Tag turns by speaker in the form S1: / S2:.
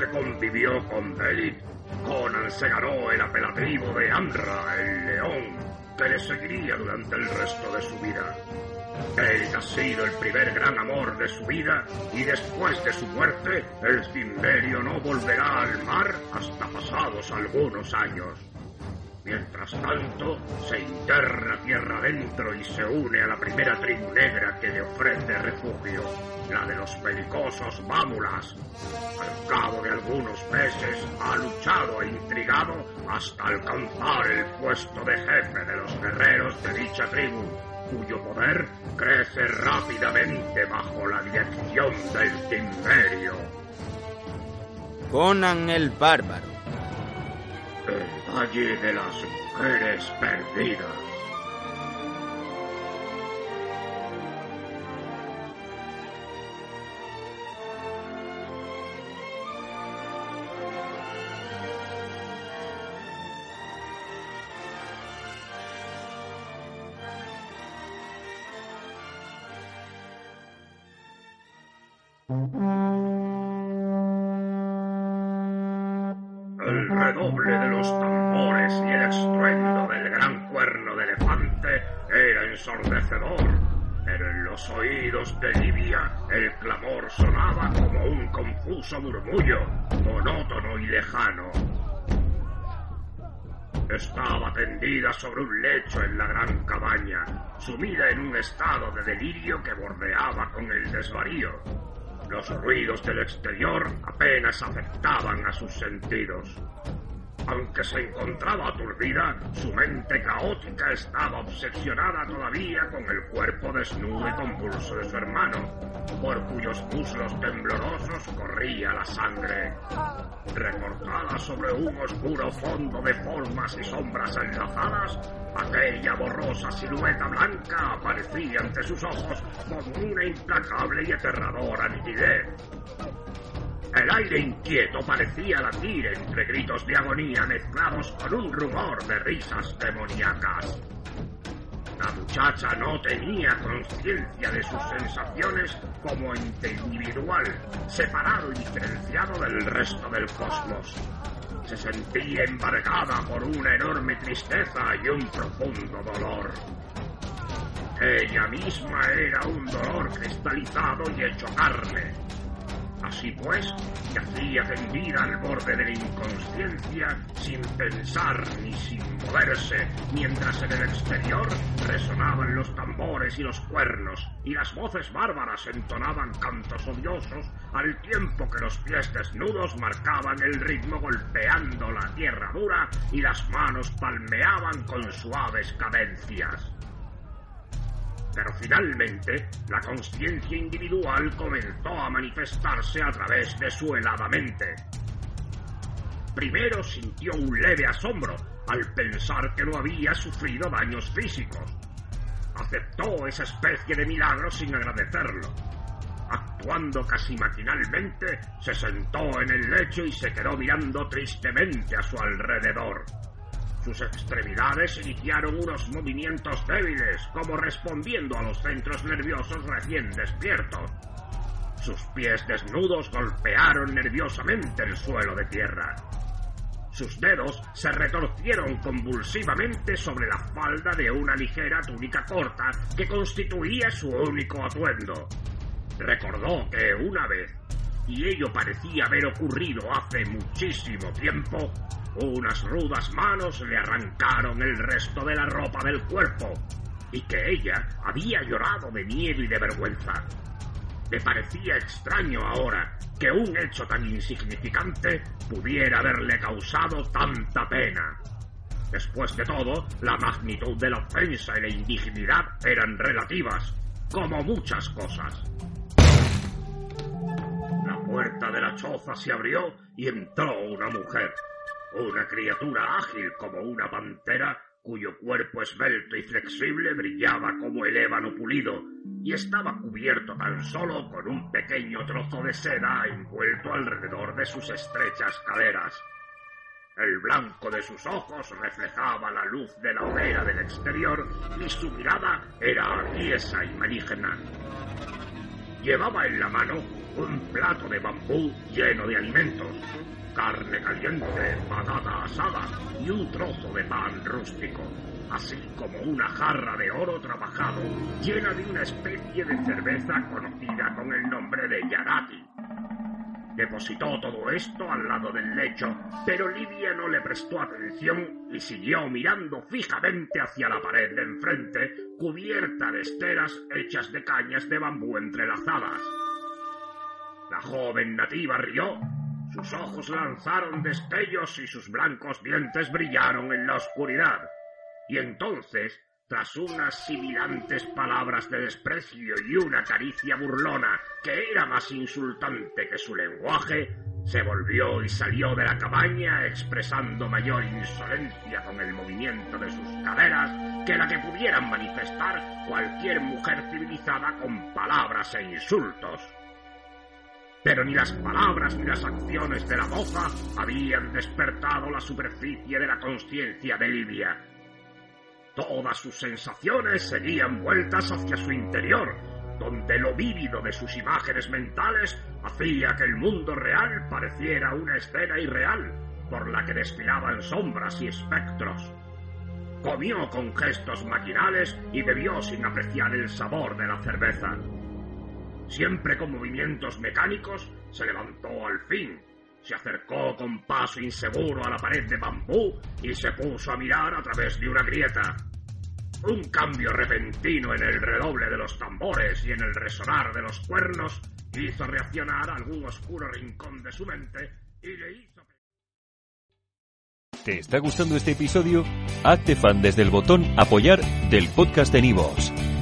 S1: Que convivió con David, Conan se ganó el apelativo de Amra, el león, que le seguiría durante el resto de su vida. Él ha sido el primer gran amor de su vida y después de su muerte, el Cimmerio no volverá al mar hasta pasados algunos años. Mientras tanto, se interna tierra adentro y se une a la primera tribu negra que le ofrece refugio, la de los belicosos Mámulas. Al cabo de algunos meses, ha luchado e intrigado hasta alcanzar el puesto de jefe de los guerreros de dicha tribu, cuyo poder crece rápidamente bajo la dirección del Cimmerio.
S2: Conan el Bárbaro.
S1: Valle de las Mujeres Perdidas. El redoble de los y el estruendo del gran cuerno de elefante era ensordecedor. Pero en los oídos de Livia el clamor sonaba como un confuso murmullo, monótono y lejano. Estaba tendida sobre un lecho en la gran cabaña, sumida en un estado de delirio que bordeaba con el desvarío. Los ruidos del exterior apenas afectaban a sus sentidos. Aunque se encontraba aturdida, su mente caótica estaba obsesionada todavía con el cuerpo desnudo y convulso de su hermano, por cuyos muslos temblorosos corría la sangre. Recortada sobre un oscuro fondo de formas y sombras enlazadas, aquella borrosa silueta blanca aparecía ante sus ojos con una implacable y aterradora nitidez. El aire inquieto parecía latir entre gritos de agonía mezclados con un rumor de risas demoníacas. La muchacha no tenía conciencia de sus sensaciones como ente individual, separado y diferenciado del resto del cosmos. Se sentía embargada por una enorme tristeza y un profundo dolor. Ella misma era un dolor cristalizado y hecho carne. Así pues, yacía tendida al borde de la inconsciencia, sin pensar ni sin moverse, mientras en el exterior resonaban los tambores y los cuernos, y las voces bárbaras entonaban cantos odiosos, al tiempo que los pies desnudos marcaban el ritmo golpeando la tierra dura y las manos palmeaban con suaves cadencias. Pero finalmente, la conciencia individual comenzó a manifestarse a través de su helada mente. Primero sintió un leve asombro al pensar que no había sufrido daños físicos. Aceptó esa especie de milagro sin agradecerlo. Actuando casi maquinalmente, se sentó en el lecho y se quedó mirando tristemente a su alrededor. Sus extremidades iniciaron unos movimientos débiles, como respondiendo a los centros nerviosos recién despiertos. Sus pies desnudos golpearon nerviosamente el suelo de tierra. Sus dedos se retorcieron convulsivamente sobre la falda de una ligera túnica corta que constituía su único atuendo. Recordó que una vez, y ello parecía haber ocurrido hace muchísimo tiempo, unas rudas manos le arrancaron el resto de la ropa del cuerpo y que ella había llorado de miedo y de vergüenza. Le parecía extraño ahora que un hecho tan insignificante pudiera haberle causado tanta pena. Después de todo, la magnitud de la ofensa y la indignidad eran relativas, como muchas cosas. Puerta de la choza se abrió y entró una mujer, una criatura ágil como una pantera cuyo cuerpo esbelto y flexible brillaba como el ébano pulido y estaba cubierto tan solo con un pequeño trozo de seda envuelto alrededor de sus estrechas caderas. El blanco de sus ojos reflejaba la luz de la hoguera del exterior y su mirada era aviesa y maligna. Llevaba en la mano un plato de bambú lleno de alimentos, carne caliente, patata asada y un trozo de pan rústico, así como una jarra de oro trabajado llena de una especie de cerveza conocida con el nombre de yarati. Depositó todo esto al lado del lecho, pero Lidia no le prestó atención y siguió mirando fijamente hacia la pared de enfrente, cubierta de esteras hechas de cañas de bambú entrelazadas. Joven nativa rió, sus ojos lanzaron destellos y sus blancos dientes brillaron en la oscuridad. Y entonces tras unas sibilantes palabras de desprecio y una caricia burlona que era más insultante que su lenguaje, se volvió y salió de la cabaña expresando mayor insolencia con el movimiento de sus caderas que la que pudieran manifestar cualquier mujer civilizada con palabras e insultos. Pero ni las palabras ni las acciones de la moza habían despertado la superficie de la conciencia de Livia Todas sus sensaciones seguían vueltas hacia su interior, donde lo vívido de sus imágenes mentales hacía que el mundo real pareciera una escena irreal, por la que desfilaban sombras y espectros. Comió con gestos maquinales y bebió sin apreciar el sabor de la cerveza. Siempre con movimientos mecánicos, se levantó al fin, se acercó con paso inseguro a la pared de bambú y se puso a mirar a través de una grieta. Un cambio repentino en el redoble de los tambores y en el resonar de los cuernos hizo reaccionar algún oscuro rincón de su mente y le hizo...
S2: ¿Te está gustando este episodio? Hazte fan desde el botón apoyar del podcast de Nivos.